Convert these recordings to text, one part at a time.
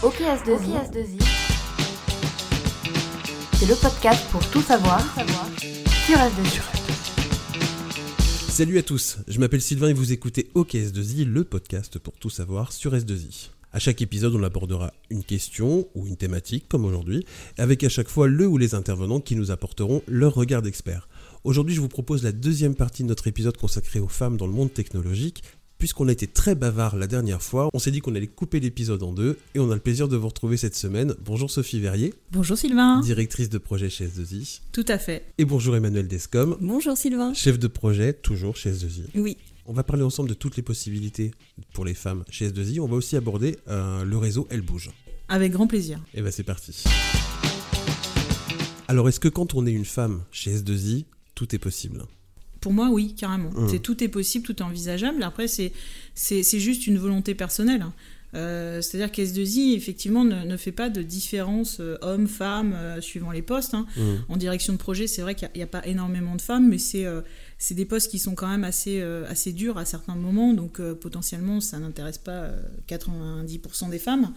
OKS2I. C'est le podcast pour tout savoir sur S2I. Salut à tous, je m'appelle Sylvain et vous écoutez OKS2I, le podcast pour tout savoir sur S2I. À chaque épisode, on abordera une question ou une thématique, comme aujourd'hui, avec à chaque fois le ou les intervenants qui nous apporteront leur regard d'expert. Aujourd'hui, je vous propose la deuxième partie de notre épisode consacré aux femmes dans le monde technologique. Puisqu'on a été très bavard la dernière fois, on s'est dit qu'on allait couper l'épisode en deux et on a le plaisir de vous retrouver cette semaine. Bonjour Sophie Verrier, Bonjour Sylvain. directrice de projet chez S2I. Tout à fait. Et bonjour Emmanuel Descom, Bonjour Sylvain. chef de projet toujours chez S2I. Oui, On va parler ensemble de toutes les possibilités pour les femmes chez S2I. On va aussi aborder euh, le réseau Elle Bouge. Avec grand plaisir. Et ben c'est parti. Alors est-ce que quand on est une femme chez S2I, tout est possible? Pour moi, oui, carrément. Mm. C'est tout est possible, tout est envisageable. Après, c'est juste une volonté personnelle. Euh, C'est-à-dire qu'S2I, effectivement, ne, ne fait pas de différence euh, homme-femme euh, suivant les postes. hein. Mmh. En direction de projet, c'est vrai qu'il n'y a, pas énormément de femmes, mais c'est c'est des postes qui sont quand même assez, euh, assez durs à certains moments, donc euh, potentiellement ça n'intéresse pas euh, 90% des femmes.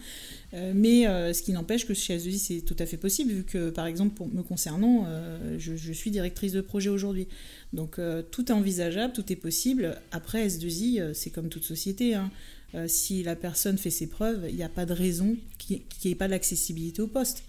Euh, mais euh, ce qui n'empêche que chez S2I c'est tout à fait possible, vu que par exemple pour me concernant, euh, je, suis directrice de projet aujourd'hui. Donc euh, tout est envisageable, tout est possible. Après S2I, euh, c'est comme toute société. hein. Euh, si la personne fait ses preuves, il n'y a pas de raison qu'il n'y ait pas d'accessibilité au poste.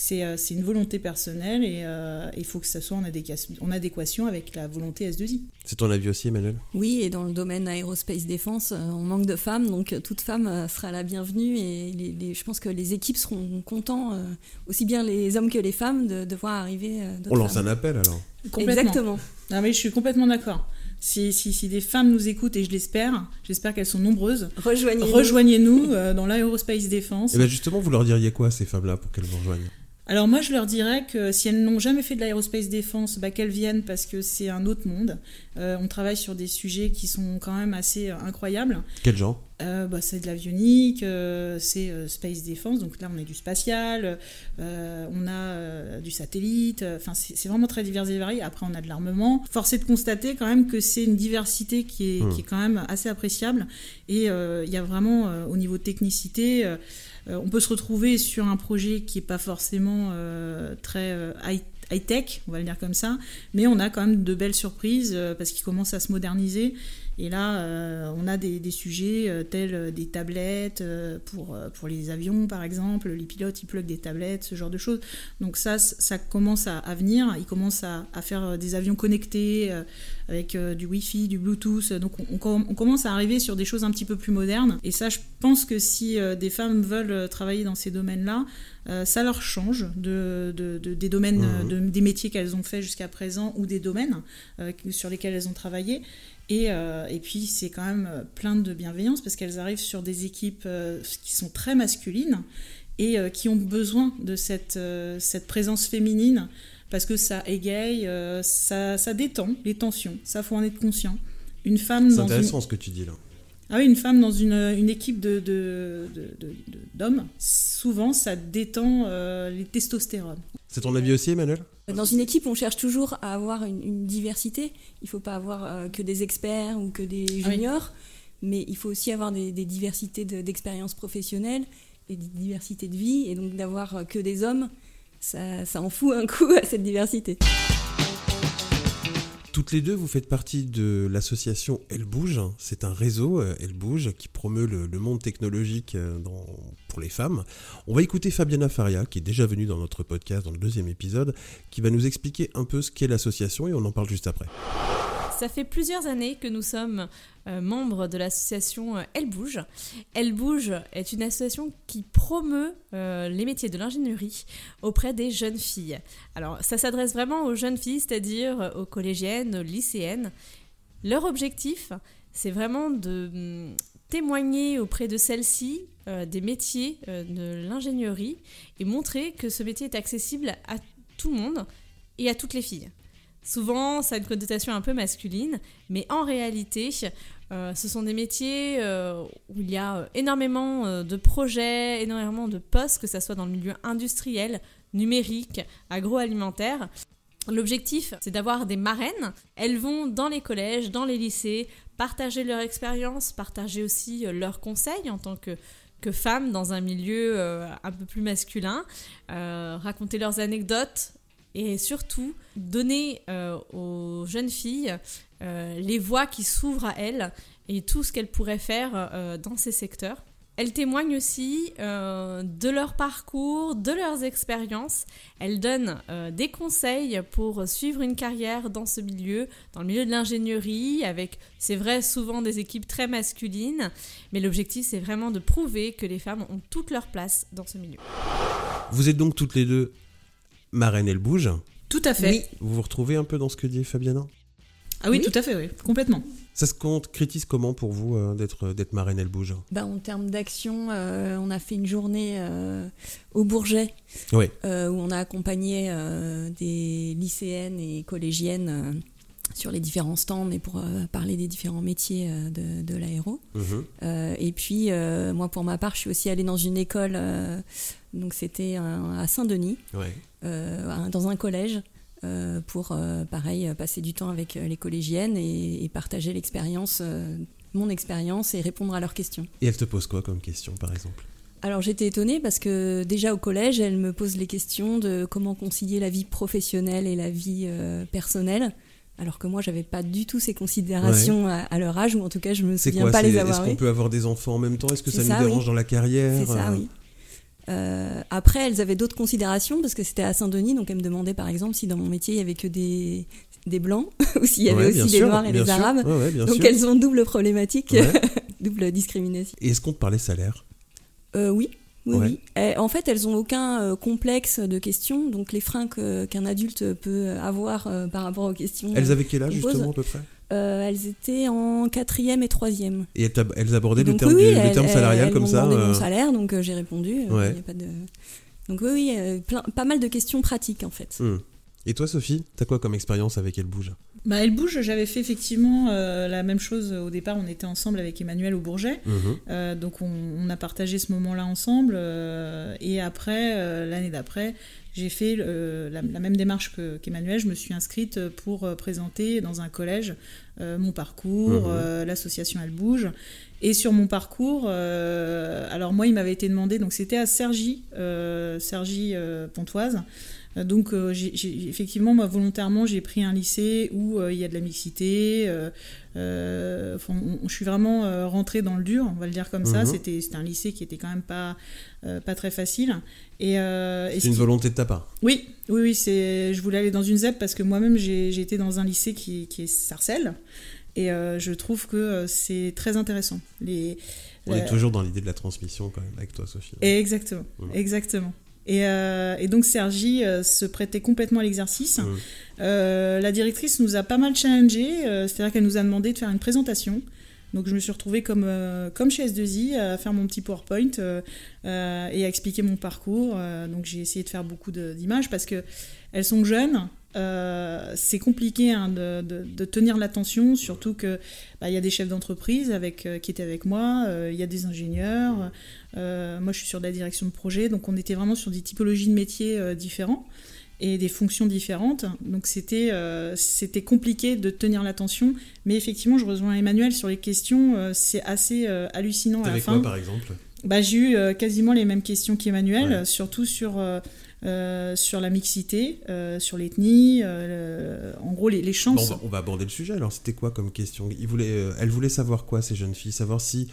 C'est euh, c'est une volonté personnelle et euh, il faut que ça soit en adéquation, en adéquation avec la volonté S2I. C'est ton avis aussi Emmanuel? Oui, et dans le domaine aérospace défense, euh, on manque de femmes, donc toute femme sera la bienvenue et les- les- je pense que les équipes seront contents, euh, aussi bien les hommes que les femmes, de, de voir arriver euh, On lance femmes. un appel alors. Exactement. Non, mais je suis complètement d'accord. Si, si, si des femmes nous écoutent, et je l'espère, j'espère qu'elles sont nombreuses, Rejoignez-nous. euh, dans l'aérospace défense. Et bien justement, vous leur diriez quoi à ces femmes-là pour qu'elles vous rejoignent? Alors moi, je leur dirais que si elles n'ont jamais fait de l'aérospace défense, bah, qu'elles viennent parce que c'est un autre monde. Euh, on travaille sur des sujets qui sont quand même assez euh, incroyables. Quel genre? Euh, bah, c'est de l'avionique, euh, c'est euh, space défense, donc là on a du spatial, euh, on a euh, du satellite, euh, enfin c'est vraiment très divers et varié. Après on a de l'armement. Force est de constater quand même que c'est une diversité qui est, Hmm. qui est quand même assez appréciable et euh, il y a vraiment euh, au niveau technicité, euh, euh, on peut se retrouver sur un projet qui est pas forcément euh, très euh, high high-tech, on va le dire comme ça, mais on a quand même de belles surprises euh, parce qu'il commence à se moderniser. Et là, euh, on a des, des sujets euh, tels euh, des tablettes euh, pour, pour les avions, par exemple. Les pilotes, ils pluguent des tablettes, ce genre de choses. Donc ça, ça commence à, à venir. Ils commencent à, à faire des avions connectés avec du Wi-Fi, du Bluetooth. Donc on, on com- on commence à arriver sur des choses un petit peu plus modernes. Et ça, je pense que si des femmes veulent travailler dans ces domaines-là, ça leur change de, de- de- des domaines, de- des métiers qu'elles ont fait jusqu'à présent ou des domaines sur lesquels elles ont travaillé. Et, euh, et puis c'est quand même euh, plein de bienveillance parce qu'elles arrivent sur des équipes euh, qui sont très masculines et euh, qui ont besoin de cette, cette présence féminine parce que ça égaye, ça, ça détend les tensions, ça faut en être conscient. Une femme C'est une... intéressant ce que tu dis là. Ah oui, une femme dans une, une équipe de, de, de- de- de- d'hommes, souvent ça détend euh, les testostérones. C'est ton avis aussi Emmanuel? Dans une équipe, on cherche toujours à avoir une, une diversité. Il faut pas avoir euh, que des experts ou que des Ah oui. juniors, mais il faut aussi avoir des, des diversités de- d'expériences professionnelles et des diversités de vie. Et donc d'avoir euh, que des hommes, ça, ça en fout un coup à cette diversité. Toutes les deux, vous faites partie de l'association Elle Bouge. C'est un réseau, euh, Elle Bouge, qui promeut le, monde technologique euh, pour les femmes. On va écouter Fabiana Faria, qui est déjà venue dans notre podcast dans le deuxième épisode, qui va nous expliquer un peu ce qu'est l'association et on en parle juste après. Ça fait plusieurs années que nous sommes euh, membres de l'association euh, Elle Bouge. Elle Bouge est une association qui promeut euh, les métiers de l'ingénierie auprès des jeunes filles. Alors, ça s'adresse vraiment aux jeunes filles, c'est-à-dire aux collégiennes, aux lycéennes. Leur objectif, c'est vraiment de hum, témoigner auprès de celles-ci des métiers de l'ingénierie et montrer que ce métier est accessible à tout le monde et à toutes les filles. Souvent, ça a une connotation un peu masculine, mais en réalité, euh, ce sont des métiers euh, où il y a euh, énormément de projets, énormément de postes, que ce soit dans le milieu industriel, numérique, agroalimentaire. L'objectif, c'est d'avoir des marraines. Elles vont dans les collèges, dans les lycées, partager leur expérience, partager aussi leurs conseils en tant que que femmes dans un milieu un peu plus masculin, raconter leurs anecdotes et surtout donner euh, aux jeunes filles euh, les voies qui s'ouvrent à elles et tout ce qu'elles pourraient faire euh, dans ces secteurs. Elles témoignent aussi de leur parcours, de leurs expériences. Elles donnent des conseils pour suivre une carrière dans ce milieu, dans le milieu de l'ingénierie, avec, c'est vrai, souvent des équipes très masculines. Mais l'objectif, c'est vraiment de prouver que les femmes ont toute leur place dans ce milieu. Vous êtes donc toutes les deux marraine elle bouge. Tout à fait. Oui. Vous vous retrouvez un peu dans ce que dit Fabiana? Ah oui, Oui. tout à fait, oui, complètement. Ça se concrétise comment pour vous euh, d'être d'être marraine elle bouge? Bah, en termes d'action, euh, on a fait une journée euh, au Bourget Oui. euh, où on a accompagné euh, des lycéennes et collégiennes euh, sur les différents stands et pour euh, parler des différents métiers euh, de, de l'aéro. Euh, et puis, euh, moi, pour ma part, je suis aussi allée dans une école, euh, donc c'était à Saint-Denis, Ouais. euh, dans un collège, euh, pour, euh, pareil, passer du temps avec les collégiennes et, et partager l'expérience, mon expérience et répondre à leurs questions. Et elle te pose quoi comme question par exemple? Alors j'étais étonnée parce que déjà au collège, elle me pose les questions de comment concilier la vie professionnelle et la vie personnelle. Alors que moi, j'avais pas du tout ces considérations à, à leur âge, ou en tout cas, je me souviens quoi pas les Est-ce avoir qu'on eues. peut avoir des enfants en même temps? Est-ce que ça C'est nous ça, dérange oui. dans la carrière? C'est ça, Euh, oui. Euh, après, elles avaient d'autres considérations parce que c'était à Saint-Denis, donc elles me demandaient par exemple si dans mon métier il y avait que des, des blancs ou s'il y avait ouais, aussi des noirs et des arabes. Ouais, ouais, bien Donc sûr. elles ont double problématique, double discrimination. Et est-ce qu'on te parlait salaire? Euh, oui. Oui, en fait, elles ont aucun euh, complexe de questions, donc les freins qu'un adulte peut avoir par rapport aux questions. Elles avaient quel âge justement à peu près? Euh, elles étaient en quatrième et troisième. Et elles, abordaient le Donc terme, oui, du- oui, le terme salarial elles comme ça demandé mon euh, salaire, donc euh, j'ai répondu. euh, Ouais. y a pas de... Donc oui, oui, euh, plein- pas mal de questions pratiques en fait. hmm. Et toi Sophie, t'as quoi comme expérience avec Elle Bouge? Bah, elle bouge, j'avais fait effectivement euh, la même chose au départ. On était ensemble avec Emmanuel au Bourget. Mhm. Euh, donc on, on a partagé ce moment-là ensemble. euh, et après, l'année d'après, j'ai fait la, la même démarche que- qu'Emmanuel. je me suis inscrite pour présenter dans un collège mon parcours, Mhm. l'association Elle Bouge. Et sur mon parcours, euh, alors moi, il m'avait été demandé, donc c'était à Sergi, euh, Sergi euh, Pontoise. Donc euh, effectivement, moi volontairement, j'ai pris un lycée où euh, il y a de la mixité. euh, enfin, on- on- je suis vraiment rentrée dans le dur, on va le dire comme ça. Mhm. C'était un lycée qui était quand même pas pas très facile. Et, euh, C'est ce une qui- volonté de ta part. oui, oui, oui, c'est. Je voulais aller dans une ZEP parce que moi-même j'ai été dans un lycée qui, qui est Sarcelles et euh, je trouve que c'est très intéressant. Les, On est toujours dans l'idée de la transmission quand même avec toi Sophie. Exactement, exactement. Et, euh, et donc Sergi euh, se prêtait complètement à l'exercice. Euh, la directrice nous a pas mal challengé, c'est-à-dire qu'elle nous a demandé de faire une présentation. Donc je me suis retrouvée comme, euh, comme chez S2I à faire mon petit PowerPoint euh, euh, et à expliquer mon parcours. Donc j'ai essayé de faire beaucoup d'images parce que elles sont jeunes. euh, c'est compliqué hein, de, de- de tenir l'attention, surtout que bah, il y a des chefs d'entreprise avec euh, qui étaient avec moi, euh, il y a des ingénieurs. moi, je suis sur de la direction de projet, donc on était vraiment sur des typologies de métiers différents et des fonctions différentes. Donc c'était c'était compliqué de tenir l'attention. Mais effectivement, je rejoins Emmanuel sur les questions. c'est assez hallucinant à la fin. quoi par exemple? Bah, j'ai eu quasiment les mêmes questions qu'Emmanuel, Ouais. surtout sur, euh, sur la mixité, euh, sur l'ethnie, euh, en gros les, chances. on, va, on va aborder le sujet. Alors, c'était quoi comme question? Ils voulaient, Elles voulaient savoir quoi, ces jeunes filles? Savoir si,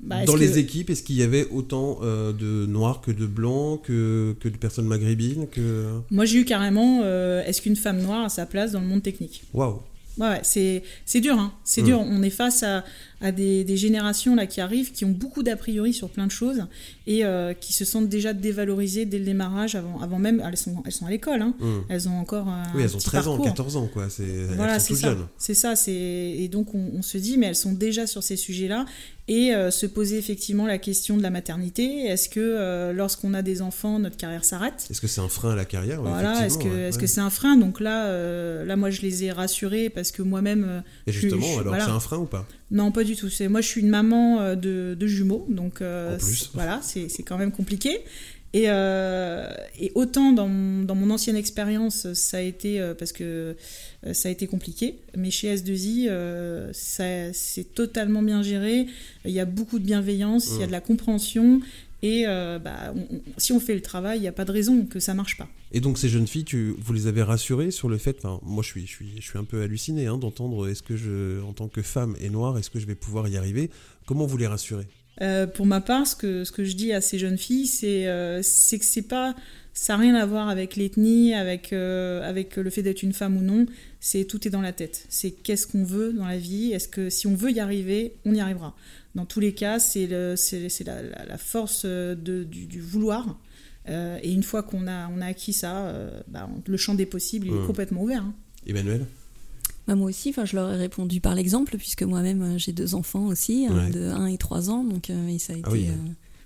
Bah, dans les que- équipes, est-ce qu'il y avait autant euh, de noirs que de blancs, que, que de personnes maghrébines que... Moi j'ai eu carrément, euh, est-ce qu'une femme noire a sa place dans le monde technique? Waouh Ouais, ouais, c'est dur, hein. C'est Mm. dur. On est face à, à des, des générations là qui arrivent, qui ont beaucoup d'a priori sur plein de choses et euh, qui se sentent déjà dévalorisées dès le démarrage, avant, avant même. Elles sont, elles sont à l'école, hein. Hmm. Elles ont encore un. Oui, elles ont petit 13 ans, parcours. 14 ans, quoi. C'est, Voilà, c'est ça. C'est ça. C'est et donc on, on se dit, mais elles sont déjà sur ces sujets-là et euh, se poser effectivement la question de la maternité. Est-ce que euh, lorsqu'on a des enfants, notre carrière s'arrête? Est-ce que c'est un frein à la carrière? Voilà. Est-ce que effectivement, ouais, est-ce ouais. que c'est un frein? Donc là, là, moi, je les ai rassurés parce que moi-même. Et je justement, je suis- alors, voilà. c'est un frein ou pas? Non, pas du tout. C'est moi, je suis une maman euh, de, de jumeaux, donc euh, voilà, c'est quand même compliqué. Et, euh, et autant dans mon, dans mon ancienne expérience, ça a été euh, parce que ça a été compliqué, mais chez S2I, euh, ça c'est totalement bien géré. Il y a beaucoup de bienveillance, il y a de la compréhension. Et euh, bah, on- si on fait le travail, il n'y a pas de raison que ça marche pas. Et donc ces jeunes filles, tu, vous les avez rassurées sur le fait, enfin, moi je suis, je suis, je suis un peu halluciné hein, d'entendre, est-ce que je, en tant que femme et noire, est-ce que je vais pouvoir y arriver? Comment vous les rassurez? Euh, pour ma part, ce que, ce que je dis à ces jeunes filles, c'est euh, c'est que c'est pas, ça n'a rien à voir avec l'ethnie, avec, euh, avec le fait d'être une femme ou non. C'est tout est dans la tête. C'est qu'est-ce qu'on veut dans la vie? Est-ce que si on veut y arriver, on y arrivera? Dans tous les cas, c'est le- c'est c'est la, la- la force euh, de, du, du vouloir. Euh, et une fois qu'on a, on a acquis ça, euh, bah, le champ des possibles il est complètement ouvert. hein. Emmanuel? Bah, moi aussi, enfin, je leur ai répondu par l'exemple, puisque moi-même j'ai deux enfants aussi, hein, Ouais. de 1 et 3 ans, donc euh, et ça a été Ah oui. euh,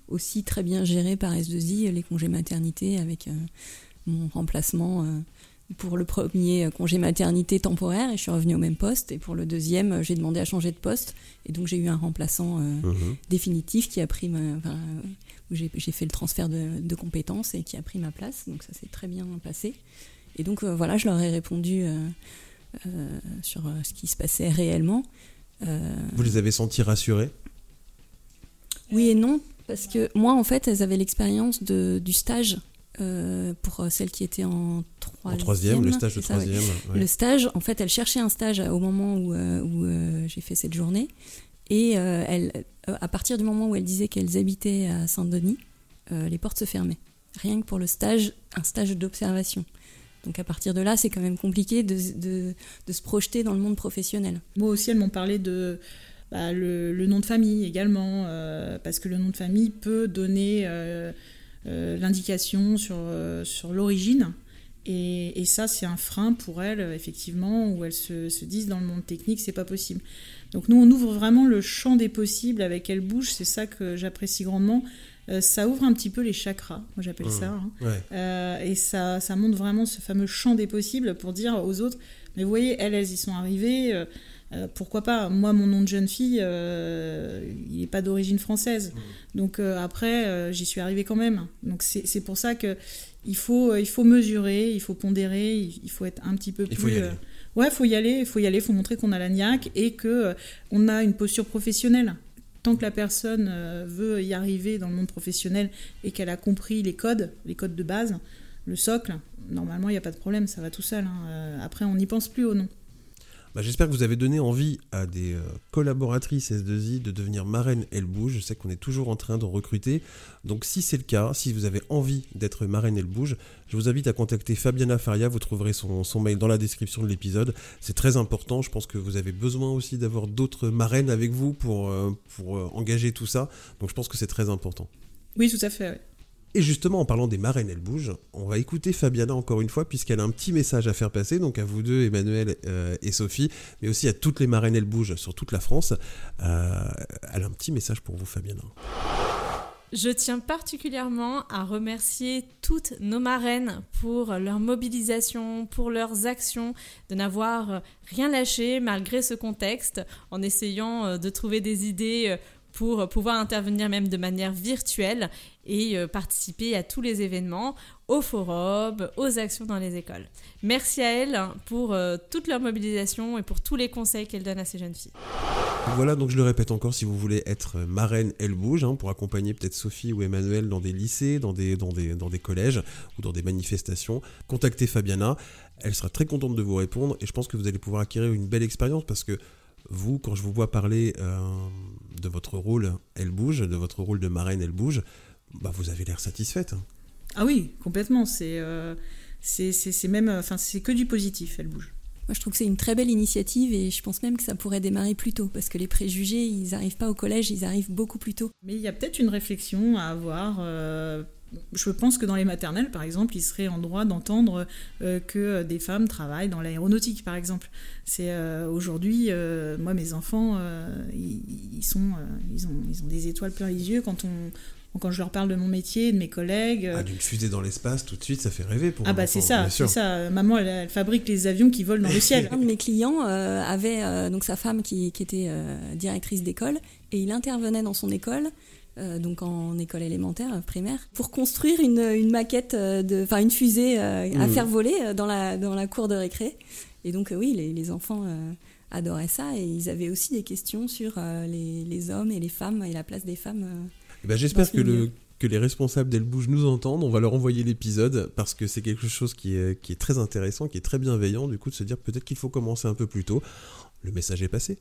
aussi très bien géré par S2I, les congés maternité, avec euh, mon remplacement euh, pour le premier congé maternité temporaire, et je suis revenue au même poste, et pour le deuxième, j'ai demandé à changer de poste, et donc j'ai eu un remplaçant euh, Mhm. définitif qui a pris ma, enfin, où j'ai fait le transfert de, de compétences et qui a pris ma place. Donc ça s'est très bien passé. Et donc euh, voilà je leur ai répondu euh, sur ce qui se passait réellement. Vous les avez sentis rassurés? Oui et non parce que moi en fait elles avaient l'expérience de du stage euh, pour euh, celles qui étaient en troisième, En troisième, le stage de ça, troisième. ouais. Le stage, en fait, elle cherchait un stage au moment où, euh, où euh, j'ai fait cette journée. Et euh, euh, à partir du moment où elle disait qu'elles habitaient à Saint-Denis, euh, les portes se fermaient. Rien que pour le stage, un stage d'observation. Donc à partir de là, c'est quand même compliqué de, de, de se projeter dans le monde professionnel. Moi aussi, elles m'ont parlé de bah, le, le nom de famille également, euh, parce que le nom de famille peut donner euh, euh, l'indication sur, sur l'origine. Et, et ça, c'est un frein pour elles, effectivement, où elles se, se disent dans le monde technique, c'est pas possible. Donc nous, on ouvre vraiment le champ des possibles avec Elle Bouge, c'est ça que j'apprécie grandement. Ça ouvre un petit peu les chakras, moi j'appelle Mmh. ça. hein. Ouais. Euh, et ça, ça montre vraiment ce fameux champ des possibles pour dire aux autres, mais vous voyez, elles, elles y sont arrivées, euh, pourquoi pas Moi, mon nom de jeune fille, euh, il n'est pas d'origine française. Donc euh, après, j'y suis arrivée quand même. Donc c'est pour ça que il faut, il faut mesurer, il faut pondérer, il, il faut être un petit peu Il plus... faut y aller. Ouais, il faut y aller, il faut y aller, il faut montrer qu'on a la niaque et que on a une posture professionnelle. Tant que la personne veut y arriver dans le monde professionnel et qu'elle a compris les codes, les codes de base, le socle, normalement il n'y a pas de problème, ça va tout seul. hein. Après, on n'y pense plus au nom. Bah, J'espère que vous avez donné envie à des euh, collaboratrices S2I de devenir marraine Elle Bouge. Je sais qu'on est toujours en train de recruter. Donc si c'est le cas, si vous avez envie d'être marraine Elle Bouge, je vous invite à contacter Fabiana Faria. Vous trouverez son, son mail dans la description de l'épisode. C'est très important. Je pense que vous avez besoin aussi d'avoir d'autres marraines avec vous pour, euh, pour euh, engager tout ça. Donc je pense que c'est très important. Oui, tout à fait. Et justement, en parlant des marraines, elle bouge, on va écouter Fabiana encore une fois, puisqu'elle a un petit message à faire passer, donc à vous deux, Emmanuel euh, et Sophie, mais aussi à toutes les marraines, elle bouge sur toute la France. Euh, elle a un petit message pour vous, Fabiana. Je tiens particulièrement à remercier toutes nos marraines pour leur mobilisation, pour leurs actions, de n'avoir rien lâché malgré ce contexte, en essayant euh, de trouver des idées pour pouvoir intervenir même de manière virtuelle et euh, participer à tous les événements, aux forums, aux actions dans les écoles. Merci à elles pour euh, toute leur mobilisation et pour tous les conseils qu'elles donnent à ces jeunes filles. Voilà, donc je le répète encore, si vous voulez être marraine, elle bouge, hein, pour accompagner peut-être Sophie ou Emmanuel dans des lycées, dans des, dans, des, dans des collèges ou dans des manifestations, contactez Fabiana. Elle sera très contente de vous répondre et je pense que vous allez pouvoir acquérir une belle expérience parce que vous, quand je vous vois parler euh, de votre rôle, elle bouge, de votre rôle de marraine, elle bouge, bah vous avez l'air satisfaite. hein. Ah oui, complètement. C'est euh, c'est c'est- c'est même, enfin, c'est que du positif. Elle bouge. Moi, je trouve que c'est une très belle initiative et je pense même que ça pourrait démarrer plus tôt parce que les préjugés, ils n'arrivent pas au collège, ils arrivent beaucoup plus tôt. Mais il y a peut-être une réflexion à avoir. euh, je pense que dans les maternelles, par exemple, il serait en droit d'entendre euh, que des femmes travaillent dans l'aéronautique, par exemple. C'est euh, aujourd'hui, euh, moi, mes enfants, euh, ils, ils sont, euh, ils ont, ils ont des étoiles plein les yeux quand on, quand je leur parle de mon métier, de mes collègues. euh, Ah, d'une fusée dans l'espace, tout de suite, ça fait rêver pour ah bah c'est ça, c'est ça. Maman, elle, elle fabrique les avions qui volent dans le ciel. Un de mes clients euh, avait euh, donc sa femme qui, qui était euh, directrice d'école et il intervenait dans son école euh, donc en école élémentaire, primaire, pour construire une, une maquette, de, enfin une fusée à Mhm. faire voler dans la, dans la cour de récré. Et donc oui, les, les enfants adoraient ça et ils avaient aussi des questions sur les, les, hommes et les femmes et la place des femmes. Eh ben, J'espère que le que les responsables d'Elbouge nous entendent, on va leur envoyer l'épisode parce que c'est quelque chose qui est, qui est très intéressant, qui est très bienveillant, du coup de se dire peut-être qu'il faut commencer un peu plus tôt. Le message est passé.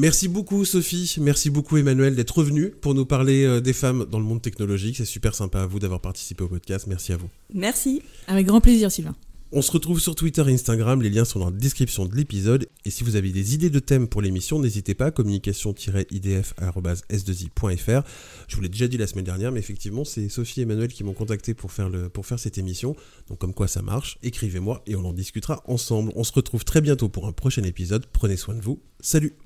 Merci beaucoup Sophie, merci beaucoup Emmanuel d'être revenu pour nous parler euh, des femmes dans le monde technologique. C'est super sympa à vous d'avoir participé au podcast, merci à vous. Merci. Avec grand plaisir Sylvain. On se retrouve sur Twitter et Instagram, les liens sont dans la description de l'épisode. Et si vous avez des idées de thèmes pour l'émission, n'hésitez pas, communication-idf.s2i.fr. Je vous l'ai déjà dit la semaine dernière, mais effectivement, c'est Sophie et Emmanuel qui m'ont contacté pour faire, le, pour faire cette émission. Donc comme quoi ça marche, écrivez-moi et on en discutera ensemble. On se retrouve très bientôt pour un prochain épisode. Prenez soin de vous. Salut